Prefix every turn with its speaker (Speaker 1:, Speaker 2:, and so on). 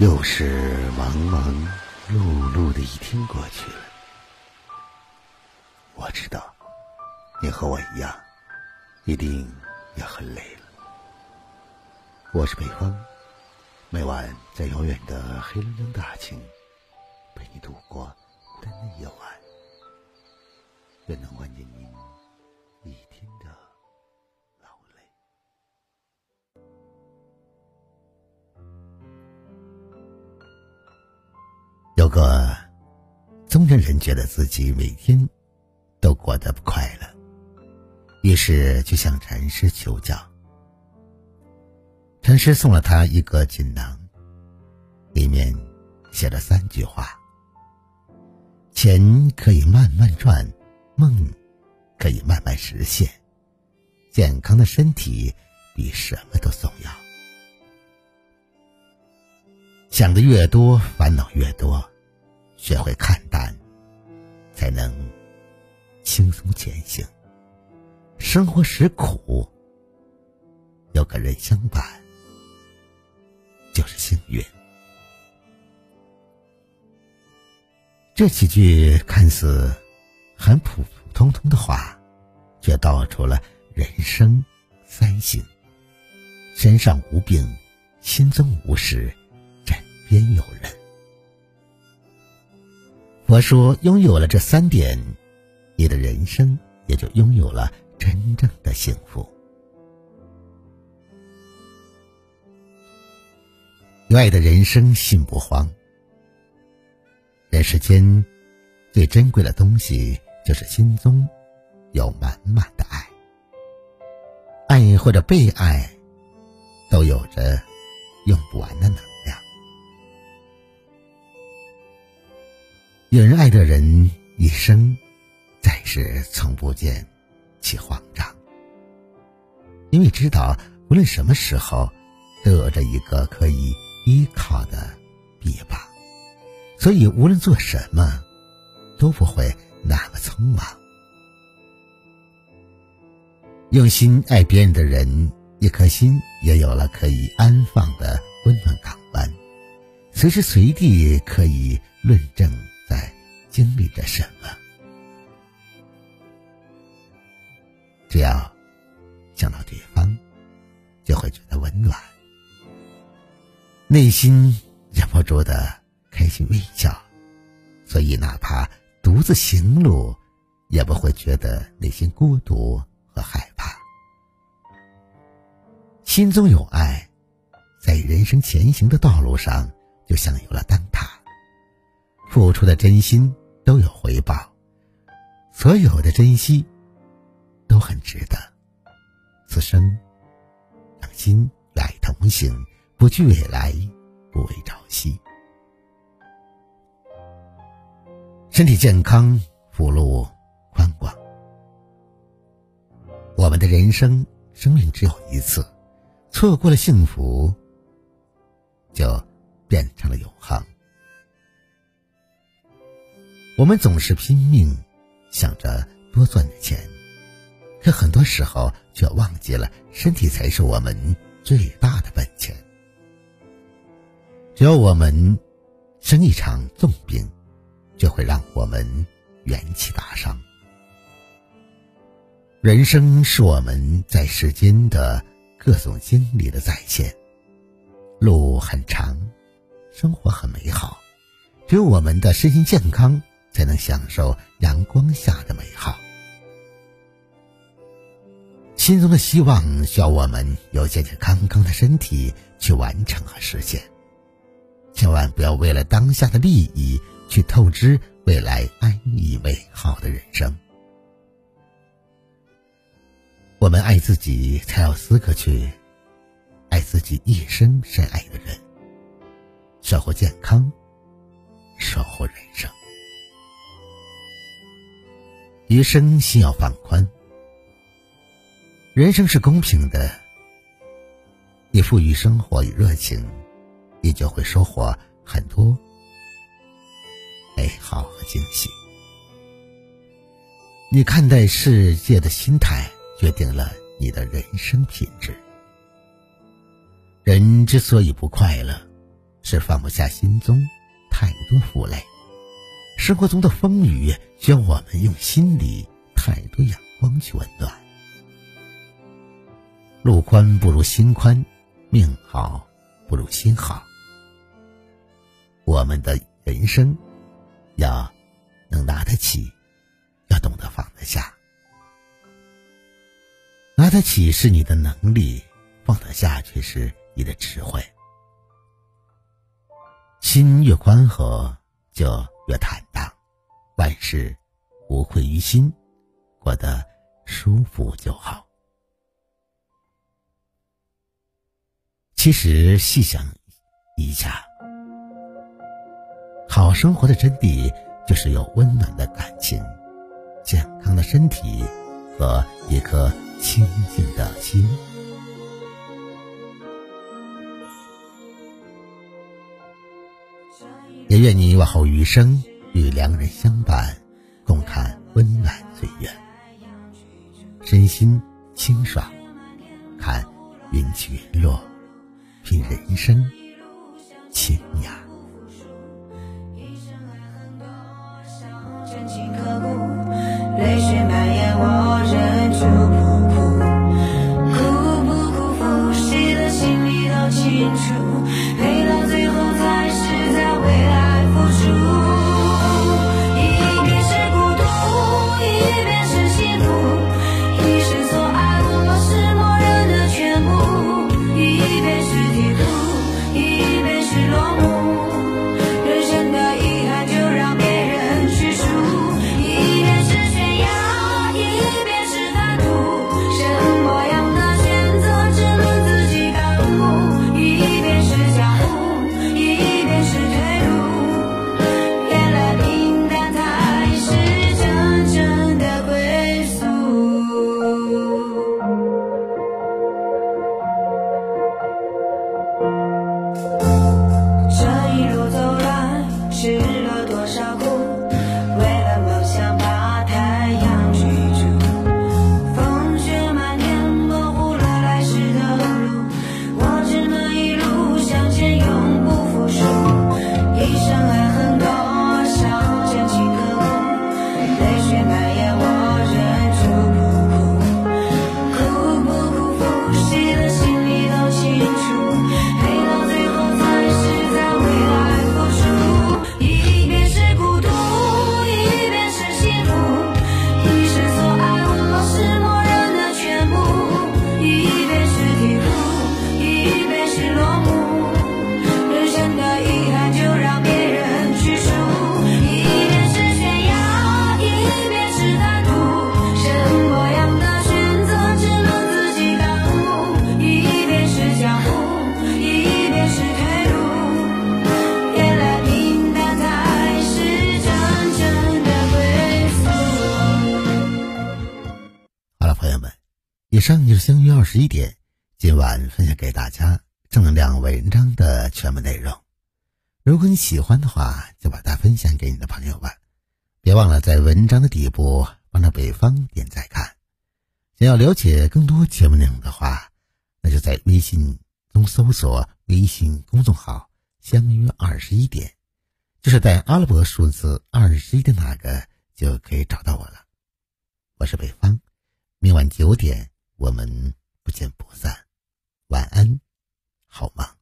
Speaker 1: 又是忙忙碌碌的一天过去了，我知道你和我一样，一定也很累了。我是北风，每晚在遥远的黑龙江大庆陪你度过孤单的夜晚，愿能缓解您一天的。有个中年人觉得自己每天都过得不快乐，于是就向禅师求教。禅师送了他一个锦囊，里面写了三句话：钱可以慢慢赚，梦可以慢慢实现，健康的身体比什么都重要。想的越多，烦恼越多。学会看淡，才能轻松前行。生活实苦，有个人相伴就是幸运。这几句看似很普普通通的话，却道出了人生三幸：身上无病，心中无事，枕边有人。佛说：“拥有了这三点，你的人生也就拥有了真正的幸福。有爱的人生心不慌。人世间最珍贵的东西，就是心中有满满的爱。爱或者被爱，都有着用不完的能。”有人爱的人，一生再是从不见其慌张，因为知道无论什么时候都有着一个可以依靠的臂膀，所以无论做什么都不会那么匆忙。用心爱别人的人，一颗心也有了可以安放的温暖港湾，随时随地可以论证。经历着什么？只要想到对方，就会觉得温暖，内心忍不住的开心微笑，所以哪怕独自行路，也不会觉得内心孤独和害怕。心中有爱，在人生前行的道路上，就像有了灯塔，付出的真心。都有回报，所有的珍惜都很值得。此生让心来同行，不惧未来，不畏朝夕。身体健康，福禄宽广。我们的人生，生命只有一次，错过了幸福，就变成了永恒。我们总是拼命想着多赚点钱，可很多时候却忘记了身体才是我们最大的本钱。只要我们生一场重病，就会让我们元气大伤。人生是我们在世间的各种经历的再现，路很长，生活很美好，只有我们的身心健康。才能享受阳光下的美好。心中的希望需要我们有健健康康的身体去完成和实现，千万不要为了当下的利益去透支未来安逸美好的人生。我们爱自己，才有资格去爱自己一生深爱的人，守护健康，守护人生。余生心要放宽。人生是公平的，你赋予生活与热情，你就会收获很多美好和惊喜。你看待世界的心态，决定了你的人生品质。人之所以不快乐，
Speaker 2: 是放不下心中太多负累。生活中的风雨需要我们用心里太多阳光去温暖。路宽不如心宽，命好不如心好。我们的人生要能拿得起，要懂得放得下。拿得起是你的能力，放得下却是你的智慧。心越宽和，就越坦荡，万事无愧于心，过得舒服就好。其实细想一下，好生活的真谛就是有温暖的感情、健康的身体和一颗清净的心。也愿你往后余生与良人相伴，共看温暖岁月，身心清爽，看云起云落。品人生清雅。泪水蔓延，我忍住不哭，哭不哭，呼吸的心里都清楚，以上就是相约二十一点，今晚分享给大家正能量文章的全部内容。如果你喜欢的话，就把它分享给你的朋友们。别忘了在文章的底部帮着北方点赞看。想要了解更多节目内容的话，那就在微信中搜索微信公众号“相约二十一点”，就是带阿拉伯数字二十一的那个，就可以找到我了。我是北方，明晚九点。我们不见不散，晚安，好吗？